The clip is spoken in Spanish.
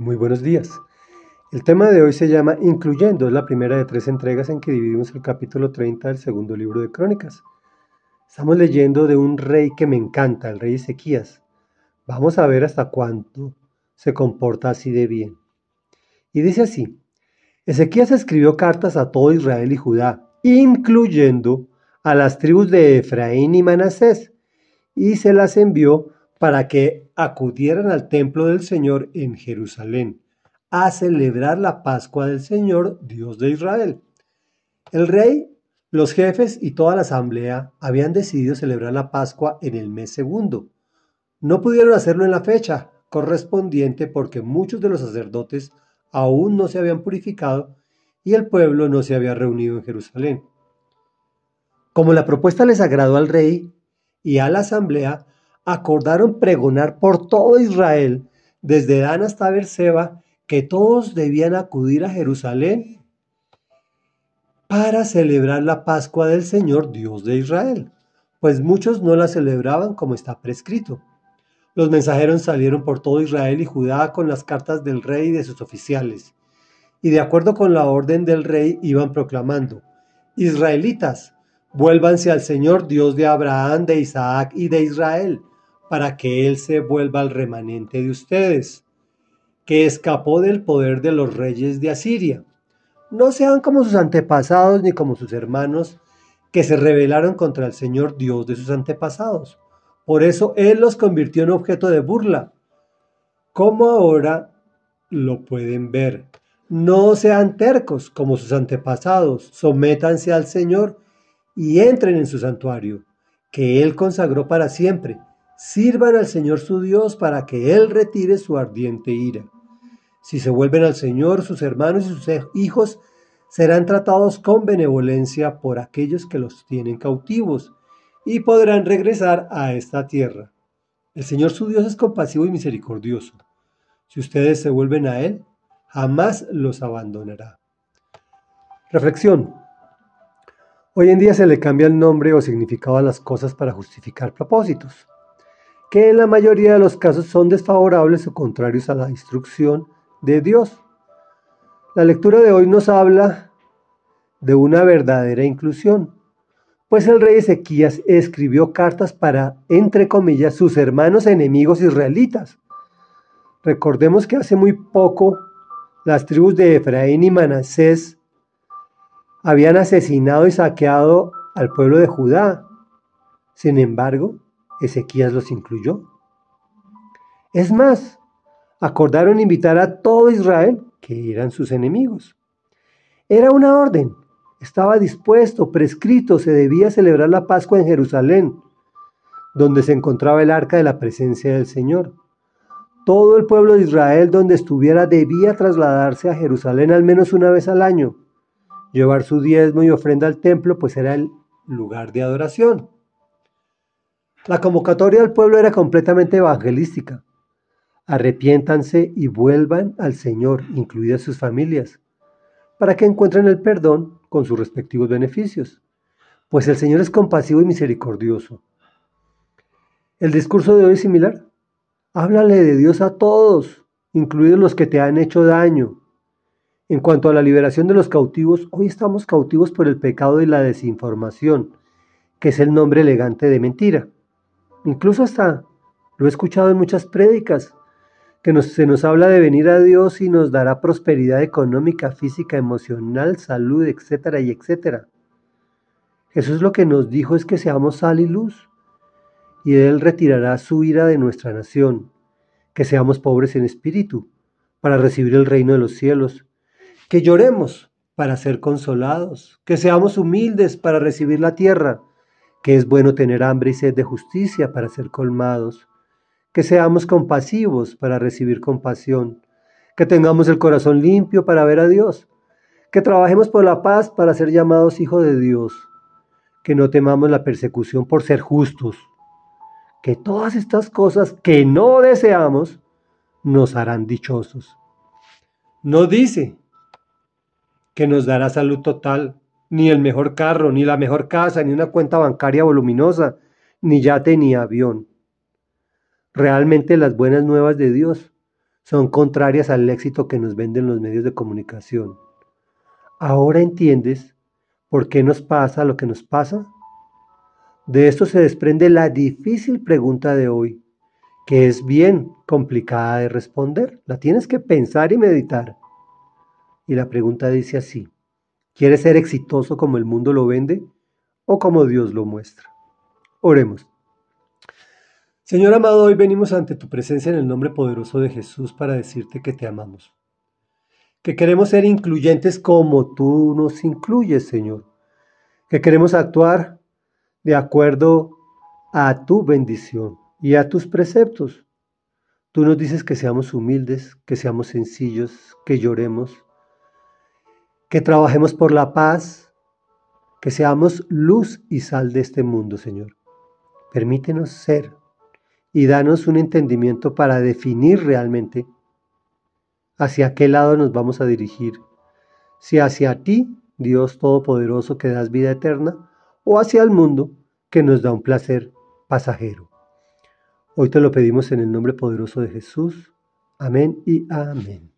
Muy buenos días. El tema de hoy se llama Incluyendo, es la primera de tres entregas en que dividimos el capítulo 30 del segundo libro de Crónicas. Estamos leyendo de un rey que me encanta, el rey Ezequías. Vamos a ver hasta cuánto se comporta así de bien. Y dice así, Ezequías escribió cartas a todo Israel y Judá, incluyendo a las tribus de Efraín y Manasés, y se las envió para que acudieran al templo del Señor en Jerusalén a celebrar la Pascua del Señor, Dios de Israel. El rey, los jefes y toda la asamblea habían decidido celebrar la Pascua en el mes segundo. No pudieron hacerlo en la fecha correspondiente porque muchos de los sacerdotes aún no se habían purificado y el pueblo no se había reunido en Jerusalén. Como la propuesta les agradó al rey y a la asamblea, acordaron pregonar por todo Israel, desde Dan hasta Berseba, que todos debían acudir a Jerusalén para celebrar la Pascua del Señor Dios de Israel, pues muchos no la celebraban como está prescrito. Los mensajeros salieron por todo Israel y Judá con las cartas del rey y de sus oficiales, y de acuerdo con la orden del rey iban proclamando, Israelitas, vuélvanse al Señor Dios de Abraham, de Isaac y de Israel, para que Él se vuelva al remanente de ustedes, que escapó del poder de los reyes de Asiria. No sean como sus antepasados ni como sus hermanos, que se rebelaron contra el Señor Dios de sus antepasados. Por eso Él los convirtió en objeto de burla, como ahora lo pueden ver. No sean tercos como sus antepasados, sométanse al Señor y entren en su santuario, que Él consagró para siempre Sirvan al Señor su Dios para que Él retire su ardiente ira. Si se vuelven al Señor, sus hermanos y sus hijos serán tratados con benevolencia por aquellos que los tienen cautivos y podrán regresar a esta tierra. El Señor su Dios es compasivo y misericordioso. Si ustedes se vuelven a Él, jamás los abandonará. Reflexión. Hoy en día se le cambia el nombre o significado a las cosas para justificar propósitos que en la mayoría de los casos son desfavorables o contrarios a la instrucción de Dios. La lectura de hoy nos habla de una verdadera inclusión, pues el rey Ezequías escribió cartas para, entre comillas, sus hermanos enemigos israelitas. Recordemos que hace muy poco las tribus de Efraín y Manasés habían asesinado y saqueado al pueblo de Judá. Sin embargo, Ezequías los incluyó. Es más, acordaron invitar a todo Israel, que eran sus enemigos. Era una orden, estaba dispuesto, prescrito, se debía celebrar la Pascua en Jerusalén, donde se encontraba el arca de la presencia del Señor. Todo el pueblo de Israel donde estuviera debía trasladarse a Jerusalén al menos una vez al año, llevar su diezmo y ofrenda al templo, pues era el lugar de adoración. La convocatoria del pueblo era completamente evangelística. Arrepiéntanse y vuelvan al Señor, incluidas sus familias, para que encuentren el perdón con sus respectivos beneficios, pues el Señor es compasivo y misericordioso. El discurso de hoy es similar. Háblale de Dios a todos, incluidos los que te han hecho daño. En cuanto a la liberación de los cautivos, hoy estamos cautivos por el pecado y la desinformación, que es el nombre elegante de mentira. Incluso hasta lo he escuchado en muchas prédicas, que se nos habla de venir a Dios y nos dará prosperidad económica, física, emocional, salud, etcétera y etcétera. Jesús lo que nos dijo es que seamos sal y luz, y Él retirará su ira de nuestra nación, que seamos pobres en espíritu, para recibir el reino de los cielos, que lloremos para ser consolados, que seamos humildes para recibir la tierra, que es bueno tener hambre y sed de justicia para ser colmados, que seamos compasivos para recibir compasión, que tengamos el corazón limpio para ver a Dios, que trabajemos por la paz para ser llamados hijos de Dios, que no temamos la persecución por ser justos, que todas estas cosas que no deseamos nos harán dichosos. No dice que nos dará salud total, ni el mejor carro, ni la mejor casa, ni una cuenta bancaria voluminosa, ni yate, ni avión. Realmente las buenas nuevas de Dios son contrarias al éxito que nos venden los medios de comunicación. ¿Ahora entiendes por qué nos pasa lo que nos pasa? De esto se desprende la difícil pregunta de hoy, que es bien complicada de responder. La tienes que pensar y meditar. Y la pregunta dice así, ¿quieres ser exitoso como el mundo lo vende o como Dios lo muestra? Oremos. Señor amado, hoy venimos ante tu presencia en el nombre poderoso de Jesús para decirte que te amamos, que queremos ser incluyentes como tú nos incluyes, Señor, que queremos actuar de acuerdo a tu bendición y a tus preceptos. Tú nos dices que seamos humildes, que seamos sencillos, que lloremos, que trabajemos por la paz, que seamos luz y sal de este mundo, Señor. Permítenos ser y danos un entendimiento para definir realmente hacia qué lado nos vamos a dirigir. Si hacia ti, Dios Todopoderoso, que das vida eterna, o hacia el mundo, que nos da un placer pasajero. Hoy te lo pedimos en el nombre poderoso de Jesús. Amén y amén.